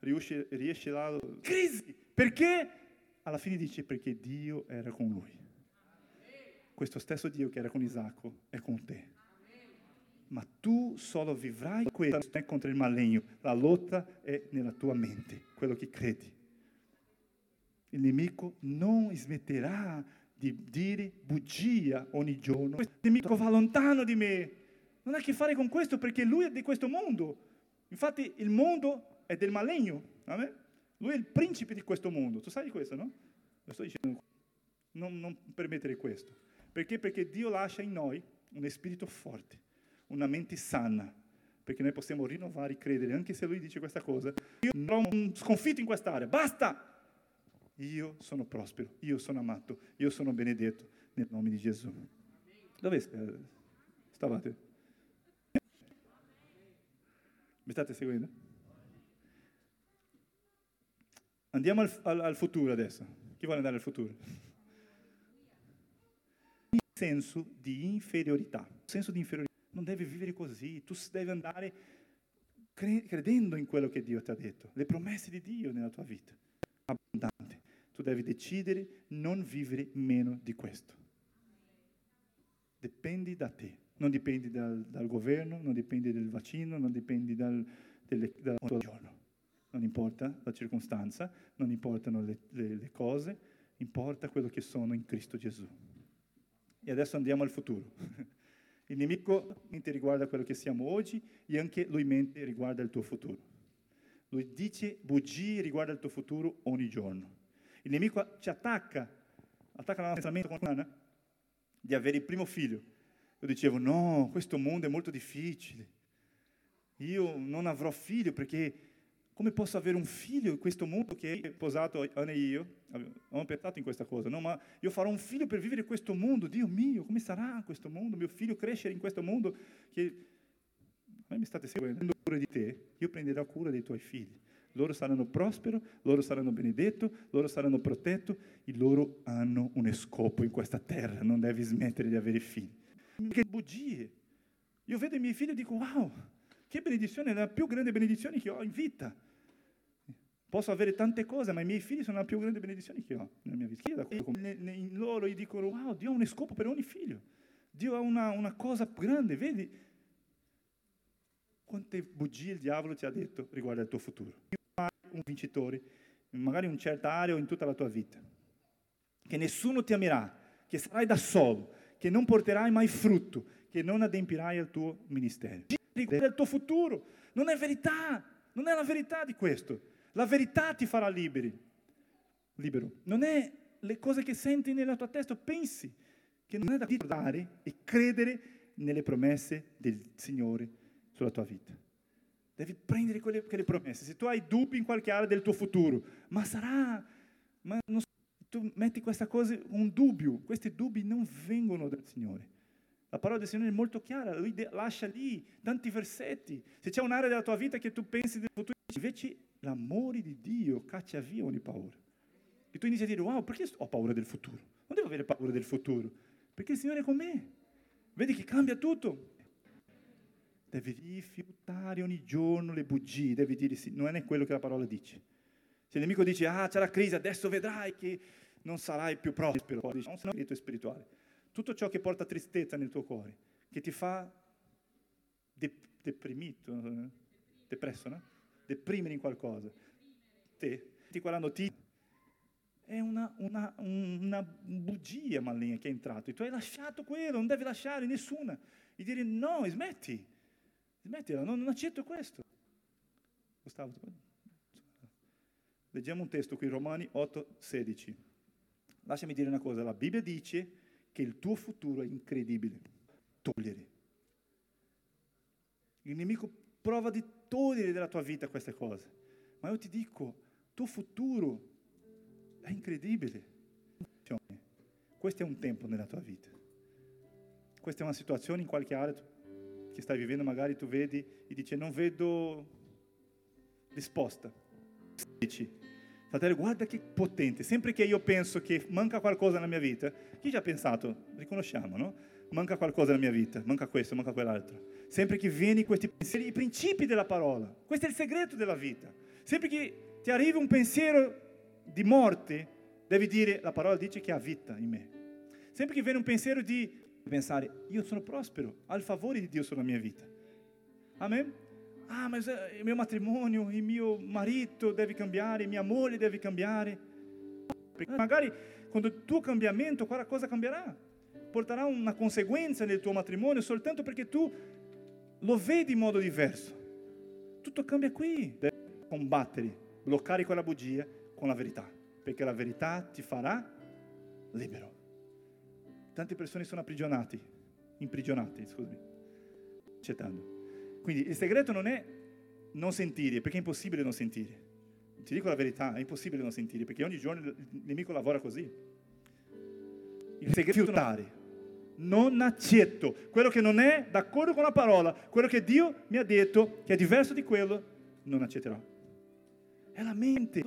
riesce, riesce la crisi. Perché? Alla fine dice perché Dio era con lui. Questo stesso Dio che era con Isacco è con te ma tu solo vivrai questo, non è contro il maligno, la lotta è nella tua mente, quello che credi. Il nemico non smetterà di dire bugia ogni giorno. Questo nemico va lontano di me. Non ha a che fare con questo perché lui è di questo mondo. Infatti il mondo è del maligno. Amen? Lui è il principe di questo mondo. Tu sai questo, no? Lo sto dicendo. Non, non permettere questo. Perché? Perché Dio lascia in noi un spirito forte una mente sana, perché noi possiamo rinnovare e credere, anche se lui dice questa cosa, io un sconfitto in quest'area, basta! Io sono prospero, io sono amato, io sono benedetto nel nome di Gesù. Dove stavate? Mi state seguendo? Andiamo al, al, al futuro adesso. Chi vuole andare al futuro? Senso di inferiorità. senso di inferiorità non devi vivere così, tu devi andare credendo in quello che Dio ti ha detto, le promesse di Dio nella tua vita. Abbondante. Tu devi decidere non vivere meno di questo. Dipendi da te, non dipendi dal, dal governo, non dipendi del vaccino, non dipendi dal, delle, dal giorno. Non importa la circostanza, non importano le, le, le cose, importa quello che sono in Cristo Gesù. E adesso andiamo al futuro. <laughs> Il nemico mente riguarda quello che siamo oggi e anche lui mente riguarda il tuo futuro. Lui dice bugie riguardo al tuo futuro ogni giorno. Il nemico ci attacca, attacca la nostra mente con di avere il primo figlio. Io dicevo, no, questo mondo è molto difficile. Io non avrò figlio perché come posso avere un figlio in questo mondo che è sposato Anna e io? Abbiamo pensato in questa cosa, no? Ma io farò un figlio per vivere questo mondo, Dio mio, come sarà questo mondo? Mio figlio crescere in questo mondo che... Voi mi state seguendo, cura di te, io prenderò cura dei tuoi figli. Loro saranno prosperi, loro saranno benedetti, loro saranno protetti e loro hanno un scopo in questa terra, non devi smettere di avere figli. Che bugie! Io vedo i miei figli e dico, wow, che benedizione, la più grande benedizione che ho in vita. Posso avere tante cose, ma i miei figli sono la più grande benedizione che ho nella mia vita. E in loro gli dicono, wow, Dio ha uno scopo per ogni figlio. Dio ha una, una cosa grande, vedi? quante bugie il diavolo ti ha detto riguardo al tuo futuro. Un vincitore, magari in una certa area o in tutta la tua vita. Che nessuno ti amerà, che sarai da solo, che non porterai mai frutto, che non adempirai al tuo ministero. Riguarda il tuo futuro. Non è verità, non è la verità di questo. La verità ti farà liberi, libero. Non è le cose che senti nella tua testa, pensi che non è da guardare e credere nelle promesse del Signore sulla tua vita. Devi prendere quelle, quelle promesse. Se tu hai dubbi in qualche area del tuo futuro, ma sarà, ma non, tu metti questa cosa, un dubbio, questi dubbi non vengono dal Signore. La parola del Signore è molto chiara, lui lascia lì tanti versetti. Se c'è un'area della tua vita che tu pensi del futuro, invece l'amore di Dio caccia via ogni paura. E tu inizi a dire, wow, perché ho paura del futuro? Non devo avere paura del futuro, perché il Signore è con me. Vedi che cambia tutto. Devi rifiutare ogni giorno le bugie, devi dire sì, non è quello che la parola dice. Se il nemico dice, ah, c'è la crisi, adesso vedrai che non sarai più prospero, non sei un spirituale. Tutto ciò che porta tristezza nel tuo cuore, che ti fa de- deprimito, eh, depresso, no? Deprimere in qualcosa. Te, ti quella notizia è una, una, una, bugia maligna che è entrato. E tu hai lasciato quello, non devi lasciare nessuna. E dire no, smetti, smettila, non, non accetto questo. Gustavo, leggiamo un testo qui, Romani 8, 16. Lasciami dire una cosa, la Bibbia dice che il tuo futuro è incredibile. Togliere. Il nemico prova di togliere dalla tua vita queste cose. Ma io ti dico, tuo futuro è incredibile. Questo è un tempo nella tua vita. Questa è una situazione in qualche area che stai vivendo, magari tu vedi e dici non vedo risposta. Dici, fratello, guarda che potente. Sempre che io penso che manca qualcosa nella mia vita, chi ci ha pensato? Riconosciamo, no? Manca qualcosa nella mia vita, manca questo, manca quell'altro. Sempre che vieni questi pensieri, i principi della parola. Questo è il segreto della vita. Sempre che ti arriva un pensiero di morte, devi dire, la parola dice che ha vita in me. Sempre che viene un pensiero di pensare, io sono prospero, ha il favore di Dio sulla mia vita. Amen? Ah, ma il mio matrimonio, il mio marito deve cambiare, mio amore deve cambiare. Magari quando il tuo cambiamento, quella cosa cambierà. Porterà una conseguenza nel tuo matrimonio soltanto perché tu lo vedi in modo diverso. Tutto cambia qui. Devi combattere, bloccare quella bugia con la verità, perché la verità ti farà libero. Tante persone sono imprigionate, imprigionate, scusami, accettando. Quindi il segreto non è non sentire, perché è impossibile non sentire. Ti dico la verità, è impossibile non sentire, perché ogni giorno il nemico lavora così. Il segreto è fiutare non accetto. Quello che non è d'accordo con la parola, quello che Dio mi ha detto che è diverso di quello, non accetterò. È la mente,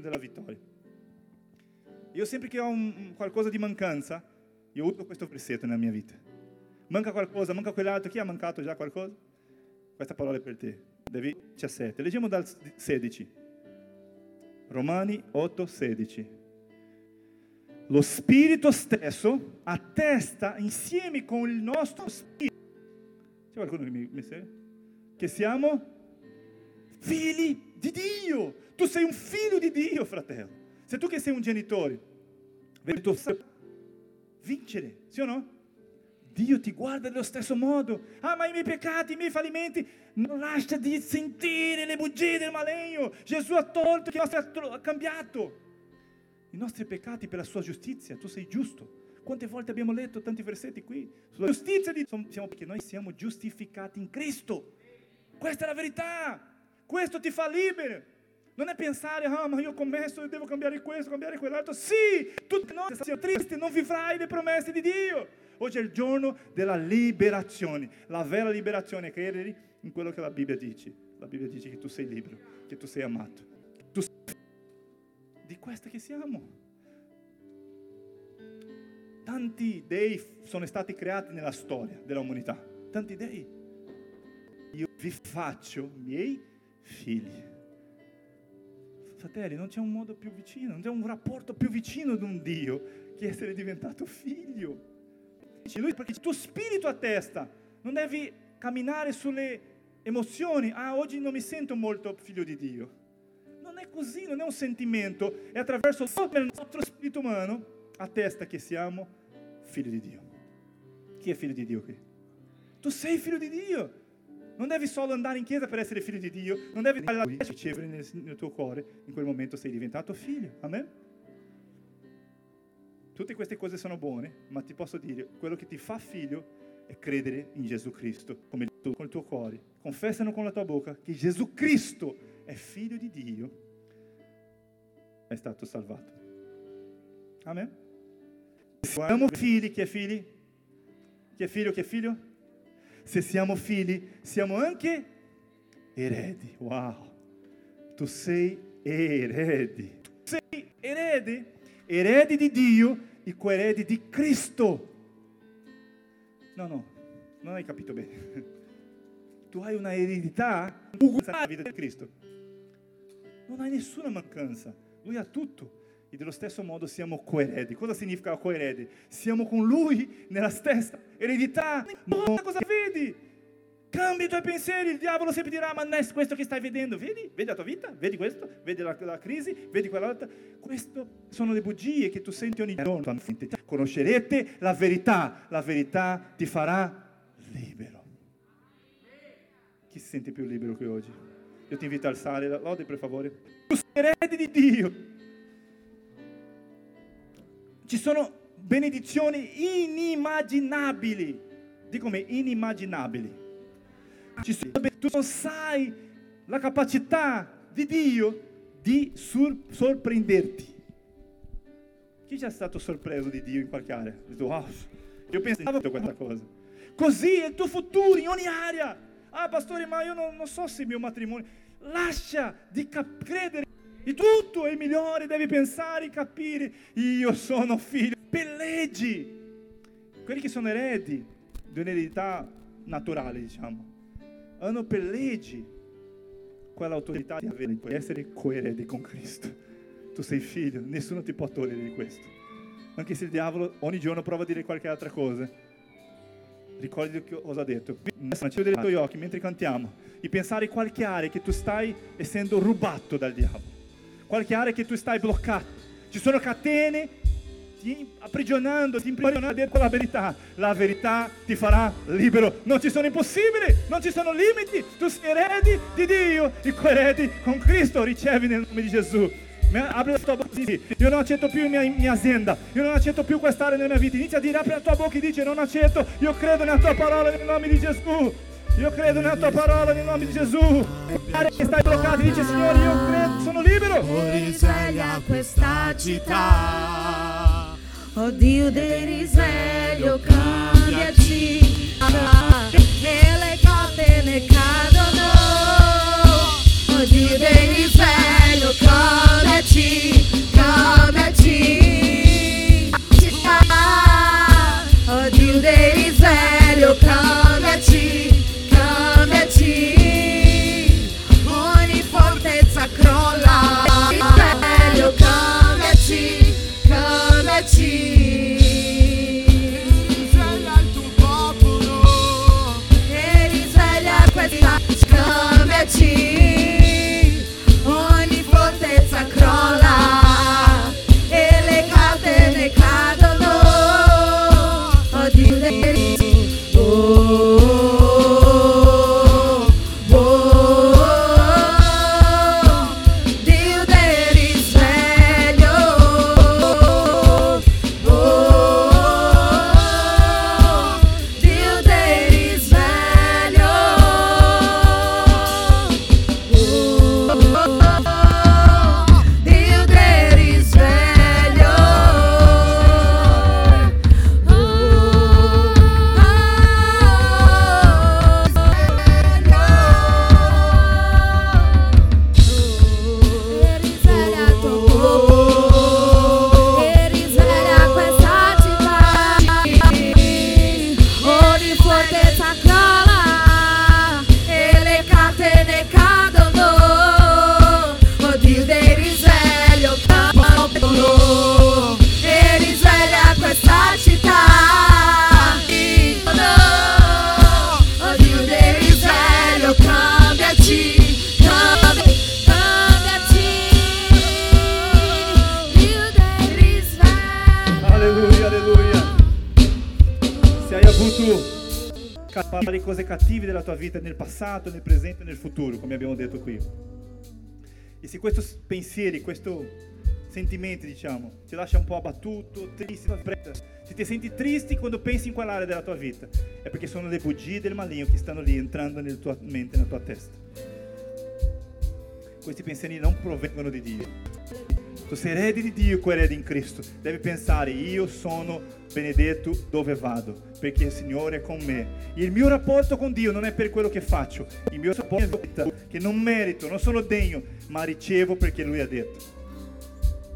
della vittoria. Io sempre che ho un, qualcosa di mancanza, io uso questo versetto nella mia vita. Manca qualcosa, manca quell'altro, chi ha mancato già qualcosa? Questa parola è per te. Devi 17. Leggiamo dal 16. Romani 8, 16 lo Spirito stesso attesta insieme con il nostro Spirito. C'è qualcuno che mi, mi segue? Che siamo figli di Dio. Tu sei un figlio di Dio, fratello. Se tu che sei un genitore, vedi tuo vincere, sì o no? Dio ti guarda nello stesso modo. Ah, ma i miei peccati, i miei fallimenti, non lascia di sentire le bugie del maligno. Gesù ha tolto, ha cambiato i nostri peccati per la sua giustizia. Tu sei giusto. Quante volte abbiamo letto tanti versetti qui? Sulla giustizia di siamo, perché noi siamo giustificati in Cristo. Questa è la verità. Questo ti fa libero. Non è pensare, ah, ma io ho commesso, devo cambiare questo, cambiare quell'altro. Sì, tu non sei triste, non vivrai le promesse di Dio. Oggi è il giorno della liberazione. La vera liberazione è credere in quello che la Bibbia dice. La Bibbia dice che tu sei libero, che tu sei amato di questa che siamo. Tanti dei sono stati creati nella storia dell'umanità, tanti dei. Io vi faccio miei figli. Fratelli, non c'è un modo più vicino, non c'è un rapporto più vicino di un Dio che essere diventato figlio. Lui, perché il tuo spirito a testa, non devi camminare sulle emozioni, ah oggi non mi sento molto figlio di Dio. Così, non è un sentimento, è attraverso il nostro spirito umano, attesta che siamo figli di Dio. Chi è figlio di Dio qui? Tu sei figlio di Dio. Non devi solo andare in chiesa per essere figlio di Dio, non devi ricevere nel, nel tuo cuore, in quel momento sei diventato figlio. Amen? Tutte queste cose sono buone, ma ti posso dire, quello che ti fa figlio è credere in Gesù Cristo come tu, con il tuo cuore. Confessano con la tua bocca che Gesù Cristo è figlio di Dio, è stato salvato. Amen? Siamo figli, chi è figli? Chi è figlio, chi è figlio? Se siamo figli, siamo anche eredi. Wow! Tu sei erede. Tu sei erede, erede di Dio e coerede di Cristo. No, no, non hai capito bene. Tu hai una eredità uguale alla vita di Cristo. Non hai nessuna mancanza. Lui ha tutto. E dello stesso modo siamo coeredi. Cosa significa coeredi? Siamo con Lui nella stessa eredità. Ma cosa vedi? Cambia i tuoi pensieri, il diavolo sempre dirà, ma non è questo che stai vedendo, vedi? Vedi la tua vita? Vedi questo? Vedi la, la crisi? Vedi quell'altra? Queste sono le bugie che tu senti ogni giorno. Conoscerete la verità, la verità ti farà libero. Chi si sente più libero che oggi? Io ti invito a alzare la lode per favore. Tu sei erede di Dio. Ci sono benedizioni inimmaginabili. Dico come inimmaginabili tu non sai la capacità di Dio di sorprenderti. Chi è stato sorpreso di Dio in qualche area? Detto, wow, io pensavo a questa cosa. Così è il tuo futuro in ogni area. Ah, pastore, ma io non, non so se il mio matrimonio. Lascia di cap- credere di tutto è migliore, devi pensare e capire. Io sono figlio. Pelleggi. Quelli che sono eredi di un'eredità naturale, diciamo hanno per legge quell'autorità di avere, di essere coerente con Cristo. Tu sei figlio, nessuno ti può togliere di questo. Anche se il diavolo ogni giorno prova a dire qualche altra cosa. Ricordi cosa ha detto. Chiudere i tuoi occhi mentre cantiamo e pensare qualche area che tu stai essendo rubato dal diavolo. Qualche area che tu stai bloccato. Ci sono catene ti aprigionando, ti imprigionando dire la verità. La verità ti farà libero. Non ci sono impossibili, non ci sono limiti. Tu sei eredi di Dio e coeredi con Cristo. Ricevi nel nome di Gesù. Apri la tua bocca e dici, io non accetto più mia, mia azienda, io non accetto più quest'area nella mia vita. Inizia a dire, apri la tua bocca e dici, non accetto, io credo nella tua parola nel nome di Gesù. Io credo nella tua parola nel nome di Gesù. Che stai bloccato, dice Signore, io credo, sono libero. Risveglia questa città. Oh Dio del risveglio, cambiaci, e le catene cadono. Oh Dio del risveglio, cambiaci, passato, nel presente e nel futuro, come abbiamo detto qui. E se questi pensieri, questi sentimenti, diciamo, ti lascia un po' abbattuto, triste, se ti senti triste quando pensi in quell'area della tua vita, è perché sono le bugie del maligno che stanno lì entrando nella tua mente, nella tua testa. Questi pensieri non provengono di Dio. Di Dio e coerede in Cristo. Devi pensare, io sono benedetto dove vado, perché il Signore è con me. Il mio rapporto con Dio non è per quello che faccio, il mio rapporto è che non merito, non sono degno, ma ricevo perché Lui ha detto.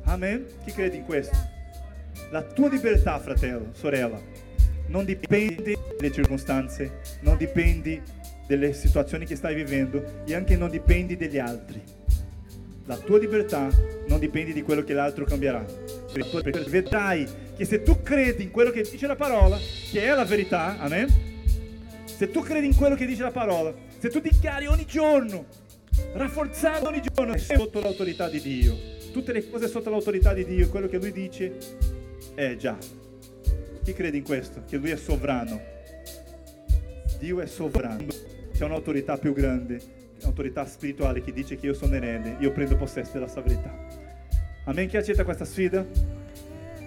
Amen? Chi crede in questo? La tua libertà, fratello, sorella, non dipende dalle circostanze, non dipende delle situazioni che stai vivendo e anche non dipende dagli altri. La tua libertà non dipende di quello che l'altro cambierà. Perché vedrai che se tu credi in quello che dice la parola, che è la verità, amen? Se tu credi in quello che dice la parola, se tu dichiari ogni giorno, rafforzando ogni giorno, sotto l'autorità di Dio, tutte le cose sotto l'autorità di Dio, quello che Lui dice, è già. Chi crede in questo? Che Lui è sovrano. Dio è sovrano. C'è un'autorità più grande, un'autorità spirituale che dice che io sono erede, io prendo possesso della sovranità. Amen? Chi accetta questa sfida?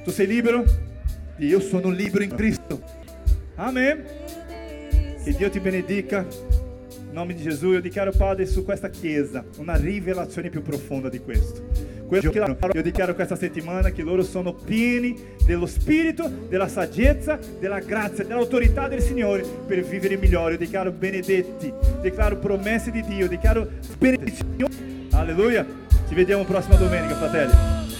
Tu sei libero? Io sono libero in Cristo. Amen? Che Dio ti benedica. In nome di Gesù io dichiaro Padre su questa chiesa una rivelazione più profonda di questo. Io dichiaro questa settimana che loro sono pieni dello Spirito, della saggezza, della grazia, dell'autorità del Signore per vivere migliore. Io dichiaro benedetti, dichiaro promesse di Dio, dichiaro benedizioni. Alleluia. Ci vediamo prossima domenica, fratelli.